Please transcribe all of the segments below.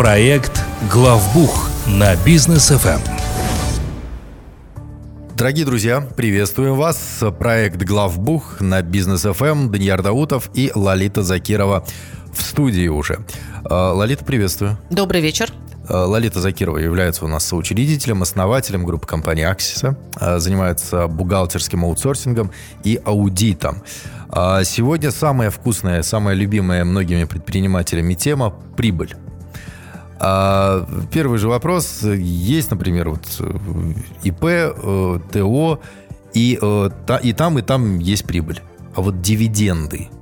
Проект «Главбух» на бизнес ФМ. Дорогие друзья, приветствуем вас. Проект «Главбух» на бизнес ФМ. Даниил Даутов и Лолита Закирова в студии уже. А, Лолита, приветствую. Добрый вечер. А, Лолита Закирова является у нас соучредителем, основателем группы компании «Аксиса», а, занимается бухгалтерским аутсорсингом и аудитом. Сегодня самая вкусная, самая любимая многими предпринимателями тема – прибыль. Первый же вопрос. Есть, например, вот ИП, э, ТО, и, э, и там, и там есть прибыль. А вот дивиденды –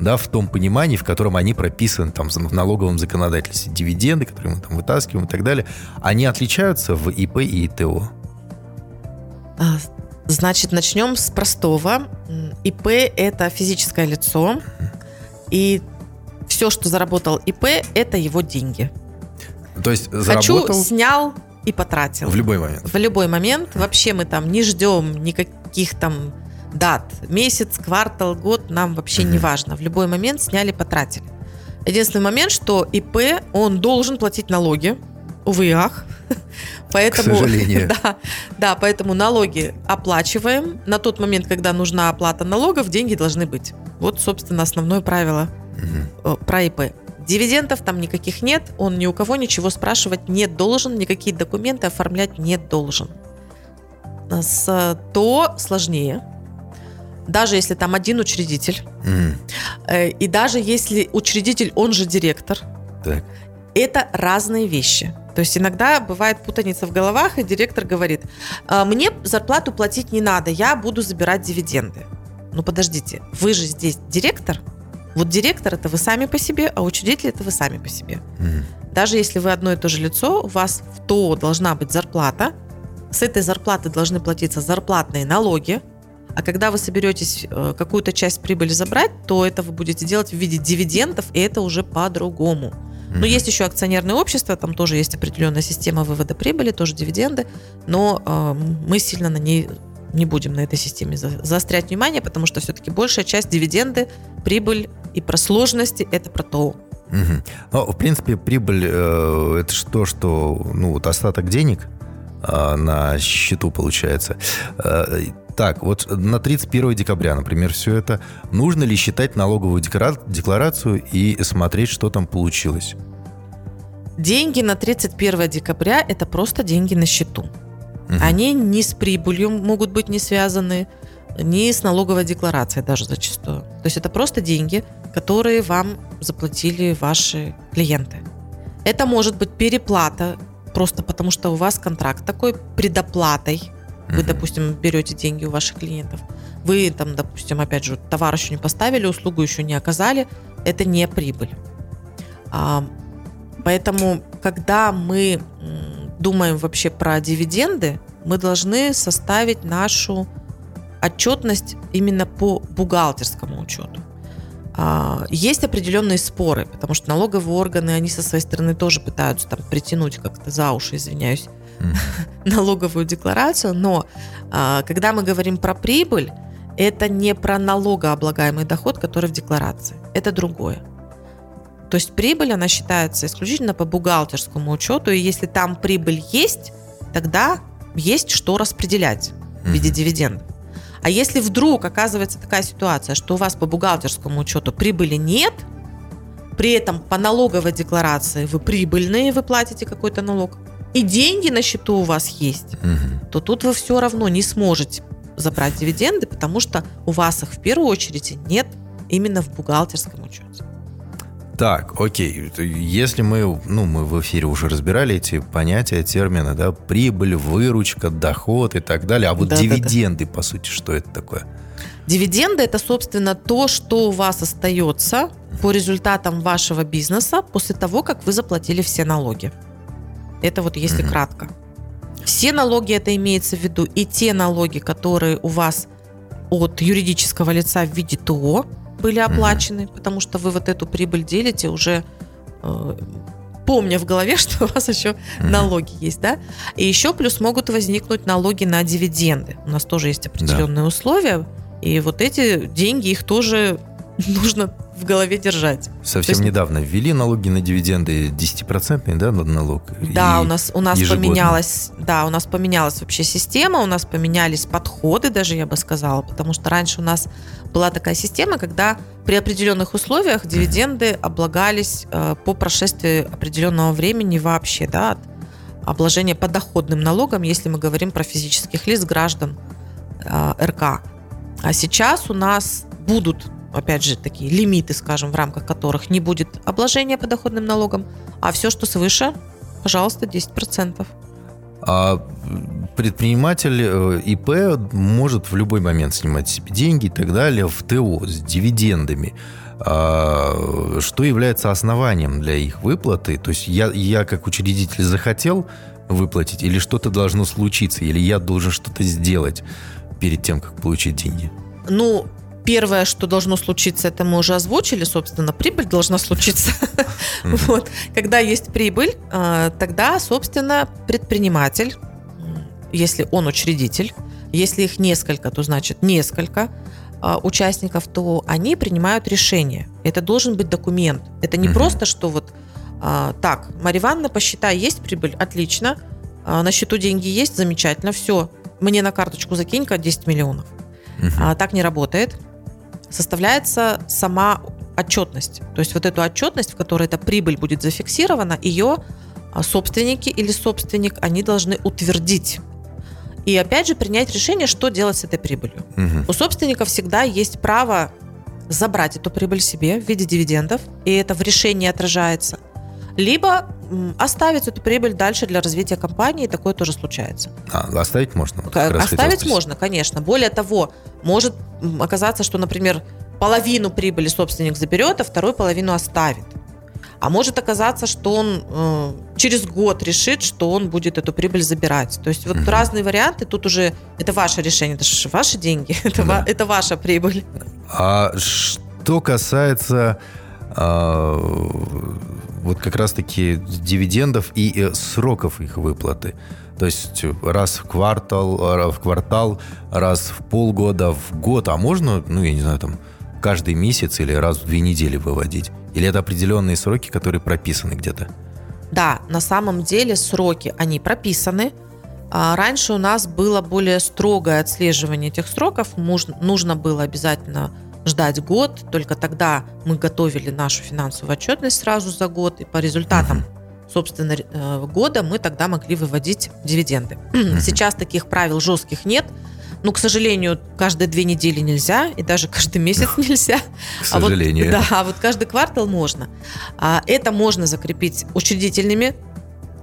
да, в том понимании, в котором они прописаны там в налоговом законодательстве. Дивиденды, которые мы там вытаскиваем и так далее, они отличаются в ИП и ИТО? А, значит, начнем с простого. ИП – это физическое лицо, и все, что заработал ИП, это его деньги. То есть заработал... Хочу, снял и потратил. В любой момент. В любой момент. Вообще мы там не ждем никаких там дат, месяц, квартал, год, нам вообще угу. не важно. В любой момент сняли, потратили. Единственный момент, что ИП, он должен платить налоги, увы и ах. Поэтому, К сожалению. Да, да, поэтому налоги оплачиваем. На тот момент, когда нужна оплата налогов, деньги должны быть. Вот, собственно, основное правило угу. про ИП. Дивидендов там никаких нет, он ни у кого ничего спрашивать не должен, никакие документы оформлять не должен. С то сложнее, даже если там один учредитель, mm. и даже если учредитель, он же директор, так. это разные вещи. То есть иногда бывает путаница в головах, и директор говорит, «А, мне зарплату платить не надо, я буду забирать дивиденды. Ну подождите, вы же здесь директор, вот директор это вы сами по себе, а учредитель это вы сами по себе. Mm. Даже если вы одно и то же лицо, у вас в ТО должна быть зарплата, с этой зарплаты должны платиться зарплатные налоги, а когда вы соберетесь э, какую-то часть прибыли забрать, то это вы будете делать в виде дивидендов, и это уже по-другому. Но есть еще акционерное общество, там тоже есть определенная система вывода прибыли, тоже дивиденды, но э, мы сильно на ней не будем на этой системе заострять внимание, потому что все-таки большая часть дивиденды, прибыль и про сложности это про то. Угу. Ну, в принципе, прибыль э, это то, что ну вот остаток денег э, на счету получается. Э, так, вот на 31 декабря, например, все это, нужно ли считать налоговую декларацию и смотреть, что там получилось? Деньги на 31 декабря – это просто деньги на счету. Угу. Они ни с прибылью могут быть не связаны, ни с налоговой декларацией даже зачастую. То есть это просто деньги, которые вам заплатили ваши клиенты. Это может быть переплата, просто потому что у вас контракт такой предоплатой вы, допустим, берете деньги у ваших клиентов. Вы там, допустим, опять же, товар еще не поставили, услугу еще не оказали. Это не прибыль. А, поэтому, когда мы думаем вообще про дивиденды, мы должны составить нашу отчетность именно по бухгалтерскому учету. А, есть определенные споры, потому что налоговые органы, они со своей стороны тоже пытаются там притянуть как-то за уши, извиняюсь, налоговую декларацию, но а, когда мы говорим про прибыль, это не про налогооблагаемый доход, который в декларации. Это другое. То есть прибыль, она считается исключительно по бухгалтерскому учету, и если там прибыль есть, тогда есть что распределять в виде дивидендов. А если вдруг оказывается такая ситуация, что у вас по бухгалтерскому учету прибыли нет, при этом по налоговой декларации вы прибыльные, вы платите какой-то налог, и деньги на счету у вас есть, угу. то тут вы все равно не сможете забрать дивиденды, потому что у вас их в первую очередь нет именно в бухгалтерском учете. Так, окей. Если мы, ну, мы в эфире уже разбирали эти понятия, термины, да, прибыль, выручка, доход и так далее. А вот да, дивиденды, да, да. по сути, что это такое? Дивиденды это, собственно, то, что у вас остается по результатам вашего бизнеса после того, как вы заплатили все налоги. Это вот если mm-hmm. кратко. Все налоги это имеется в виду, и те налоги, которые у вас от юридического лица в виде ТО были оплачены, mm-hmm. потому что вы вот эту прибыль делите уже э, помня в голове, что у вас еще mm-hmm. налоги есть, да? И еще плюс могут возникнуть налоги на дивиденды. У нас тоже есть определенные да. условия, и вот эти деньги, их тоже нужно в голове держать. Совсем есть- недавно ввели налоги на дивиденды 10-процентный, да, налог? Да, И у нас у нас ежегодно. поменялась, да, у нас поменялась вообще система, у нас поменялись подходы, даже я бы сказала, потому что раньше у нас была такая система, когда при определенных условиях дивиденды облагались э, по прошествии определенного времени вообще, да, от обложения подоходным налогом, если мы говорим про физических лиц, граждан э, РК. А сейчас у нас будут, опять же, такие лимиты, скажем, в рамках которых не будет обложения подоходным налогом, а все, что свыше, пожалуйста, 10%. А предприниматель э, ИП может в любой момент снимать себе деньги и так далее в ТО с дивидендами. А, Что является основанием для их выплаты? То есть я, я как учредитель захотел выплатить, или что-то должно случиться, или я должен что-то сделать перед тем, как получить деньги? Ну, первое, что должно случиться, это мы уже озвучили, собственно, прибыль должна случиться. Вот. Когда есть прибыль, э, тогда, собственно, предприниматель, если он учредитель, если их несколько, то значит несколько э, участников, то они принимают решение. Это должен быть документ. Это не просто, что вот а, так, Марья Ивановна, посчитай, есть прибыль, отлично, А, на счету деньги есть, замечательно, все, мне на карточку закинь-ка 10 миллионов. Мгм. А, так не работает. Составляется сама отчетность. То есть вот эту отчетность, в которой эта прибыль будет зафиксирована, ее а, собственники или собственник, они должны утвердить. И опять же принять решение, что делать с этой прибылью. Мгм. У собственника всегда есть право забрать эту прибыль себе в виде дивидендов, и это в решении отражается. Либо оставить эту прибыль дальше для развития компании, и такое тоже случается. А, оставить можно? Вот Оставить можно, конечно. Более того, может оказаться, что, например, половину прибыли собственник заберет, а вторую половину оставит. А может оказаться, что он э, через год решит, что он будет эту прибыль забирать. То есть вот Мгм. разные варианты. Тут уже это ваше решение, это же ваши деньги, это, Да. ва- это ваша прибыль. А что касается а, вот как раз-таки дивидендов и э, сроков их выплаты. То есть раз в квартал, а, в квартал, раз в полгода, в год. А можно, ну, я не знаю, там, каждый месяц или раз в две недели выводить? Или это определенные сроки, которые прописаны где-то? Да, на самом деле сроки, они прописаны. А раньше у нас было более строгое отслеживание этих сроков. Нужно было обязательно ждать год. Только тогда мы готовили нашу финансовую отчетность сразу за год. И по результатам, собственно, э, года мы тогда могли выводить дивиденды. Сейчас таких правил жестких нет. Ну, к сожалению, каждые две недели нельзя, и даже каждый месяц нельзя. К А вот- сожалению. да, а вот каждый квартал можно. А, Это можно закрепить учредительными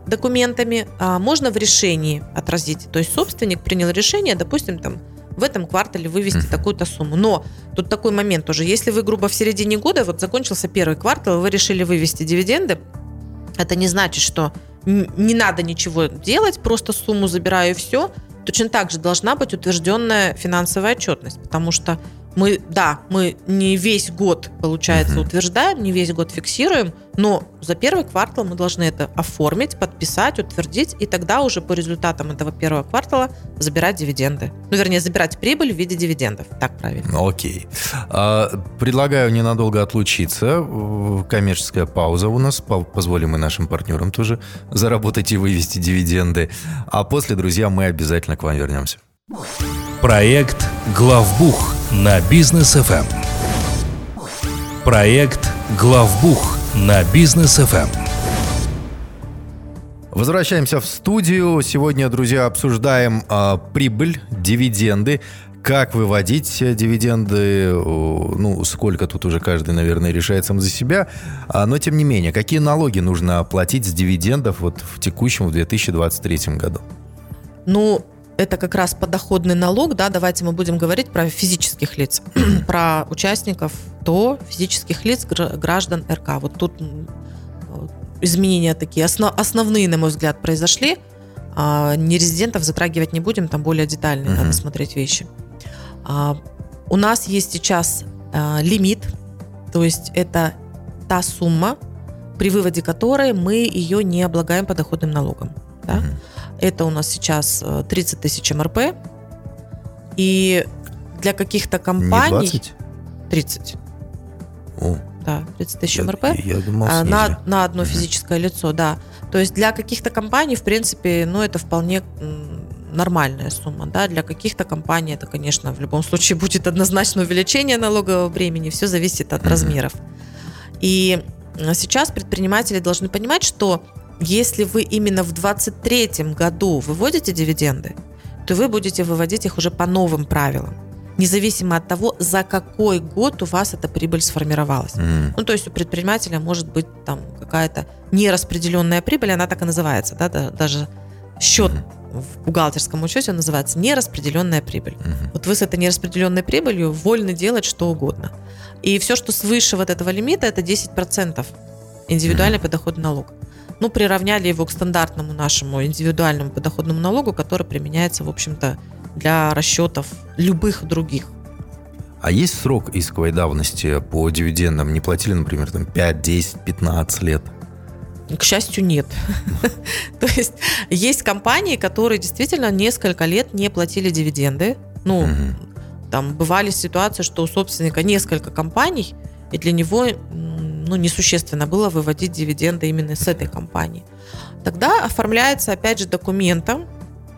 документами, а можно в решении отразить. То есть собственник принял решение, допустим, там в этом квартале вывести Мгм. такую-то сумму. Но тут такой момент тоже. Если вы, грубо, в середине года, вот закончился первый квартал, и вы решили вывести дивиденды, это не значит, что не надо ничего делать, просто сумму забираю и все. Точно так же должна быть утвержденная финансовая отчетность, потому что мы, да, мы не весь год, получается, Мгм. утверждаем, не весь год фиксируем, но за первый квартал мы должны это оформить, подписать, утвердить, и тогда уже по результатам этого первого квартала забирать дивиденды. Ну, вернее, забирать прибыль в виде дивидендов. Так правильно. Ну, Окей. А, Предлагаю ненадолго отлучиться. Коммерческая пауза у нас. По- Позволим и нашим партнерам тоже заработать и вывести дивиденды. А после, друзья, мы обязательно к вам вернемся. Проект «Главбух» на бизнес FM. Проект «Главбух» на бизнес FM. Возвращаемся в студию. Сегодня, друзья, обсуждаем а, прибыль, дивиденды. Как выводить э, дивиденды, ну, сколько тут уже каждый, наверное, решает сам за себя. А, но, тем не менее, какие налоги нужно оплатить с дивидендов вот в текущем, в 2023 году? Ну, это как раз подоходный налог, да, давайте мы будем говорить про физических лиц, про участников то физических лиц гра- граждан РК. Вот тут вот, изменения такие осно- основные, на мой взгляд, произошли. А, Нерезидентов затрагивать не будем, там более детальные Мгм. надо смотреть вещи. А, У нас есть сейчас а, лимит, то есть это та сумма, при выводе которой мы ее не облагаем подоходным налогом. Да? Мгм. Это у нас сейчас э, 30 тысяч МРП. И для каких-то Не компаний... 20? 30. О, Да, 30 тысяч я, МРП. я думал, А, снизили. на, на одно физическое лицо, да. То есть для каких-то компаний, в принципе, ну, это вполне нормальная сумма, да. Для каких-то компаний это, конечно, в любом случае будет однозначно увеличение налогового бремени. Все зависит от Мгм. размеров. И э, сейчас предприниматели должны понимать, что если вы именно в 2023 году выводите дивиденды, то вы будете выводить их уже по новым правилам, независимо от того, за какой год у вас эта прибыль сформировалась. М, Ну, то есть у предпринимателя может быть там какая-то нераспределенная прибыль, она так и называется, да, да, даже счет в бухгалтерском учете он называется нераспределенная прибыль. мгм. Вот вы с этой нераспределенной прибылью вольны делать что угодно. И все, что свыше вот этого лимита, это 10% индивидуальный подоходный налог. Ну, приравняли его к стандартному нашему индивидуальному подоходному налогу, который применяется, в общем-то, для расчетов любых других. А есть срок исковой давности по дивидендам? Не платили, например, там 5, 10, 15 лет? К счастью, нет. То есть есть компании, которые действительно несколько лет не платили дивиденды. Ну, там бывали ситуации, что у собственника несколько компаний, и для него ну, несущественно было выводить дивиденды именно с этой компании. Тогда оформляется, опять же, документом,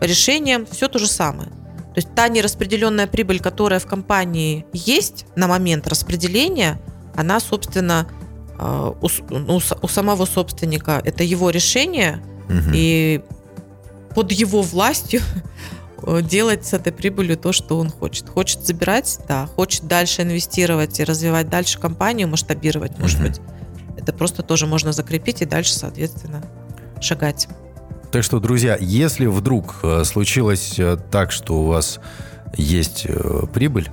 решением все то же самое. То есть та нераспределенная прибыль, которая в компании есть на момент распределения, она, собственно, э, у, с- у у самого собственника это его решение, Мгм. и под его властью делать с этой прибылью то, что он хочет. Хочет забирать, да, хочет дальше инвестировать и развивать дальше компанию, масштабировать, может Мгм. быть. Это просто тоже можно закрепить и дальше, соответственно, шагать. Так что, друзья, если вдруг э, случилось э, так, что у вас есть э, прибыль,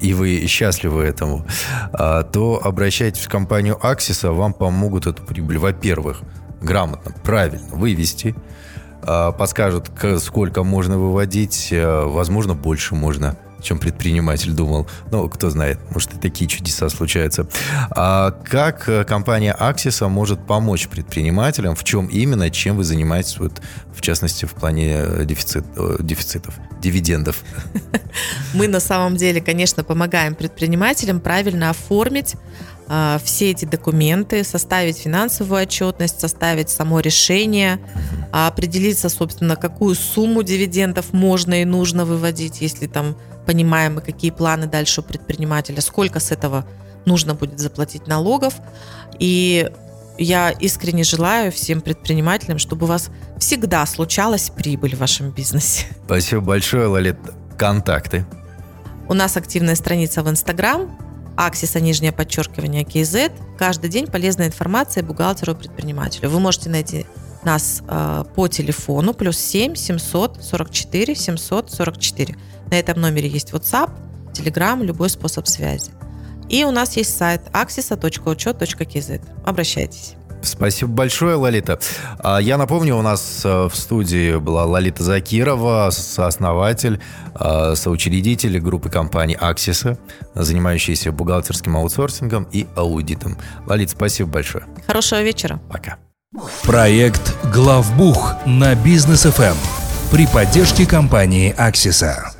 и вы счастливы этому, то обращайтесь в компанию Аксиса, вам помогут эту прибыль, во-первых, грамотно, правильно вывести, подскажут, к- сколько можно выводить, э, возможно, больше можно, чем предприниматель думал. Ну, кто знает, может, и такие чудеса случаются. А как э, компания Аксиса может помочь предпринимателям? В чем именно, чем вы занимаетесь, вот, в частности, в плане э, дефицит, э, дефицитов, дивидендов? Мы на самом деле, конечно, помогаем предпринимателям правильно оформить все эти документы, составить финансовую отчетность, составить само решение, определиться, собственно, какую сумму дивидендов можно и нужно выводить, если там понимаем мы, какие планы дальше у предпринимателя, сколько с этого нужно будет заплатить налогов. И я искренне желаю всем предпринимателям, чтобы у вас всегда случалась прибыль в вашем бизнесе. Спасибо большое, Лолит. Контакты. У нас активная страница в Инстаграм, Аксиса, нижнее подчеркивание, КЗ. Каждый день полезная информация бухгалтеру и предпринимателю. Вы можете найти нас э, по телефону плюс 7 744 744. На этом номере есть WhatsApp, Telegram, любой способ связи. И у нас есть сайт axisa.учет.кз. Обращайтесь. Спасибо большое, Лолита. А, Я напомню, у нас э, в студии была Лолита Закирова, сооснователь, э, соучредитель группы компаний Аксиса, занимающаяся бухгалтерским аутсорсингом и аудитом. Лолит, спасибо большое. Хорошего вечера. Пока. Проект «Главбух» на Бизнес ФМ при поддержке компании «Аксиса».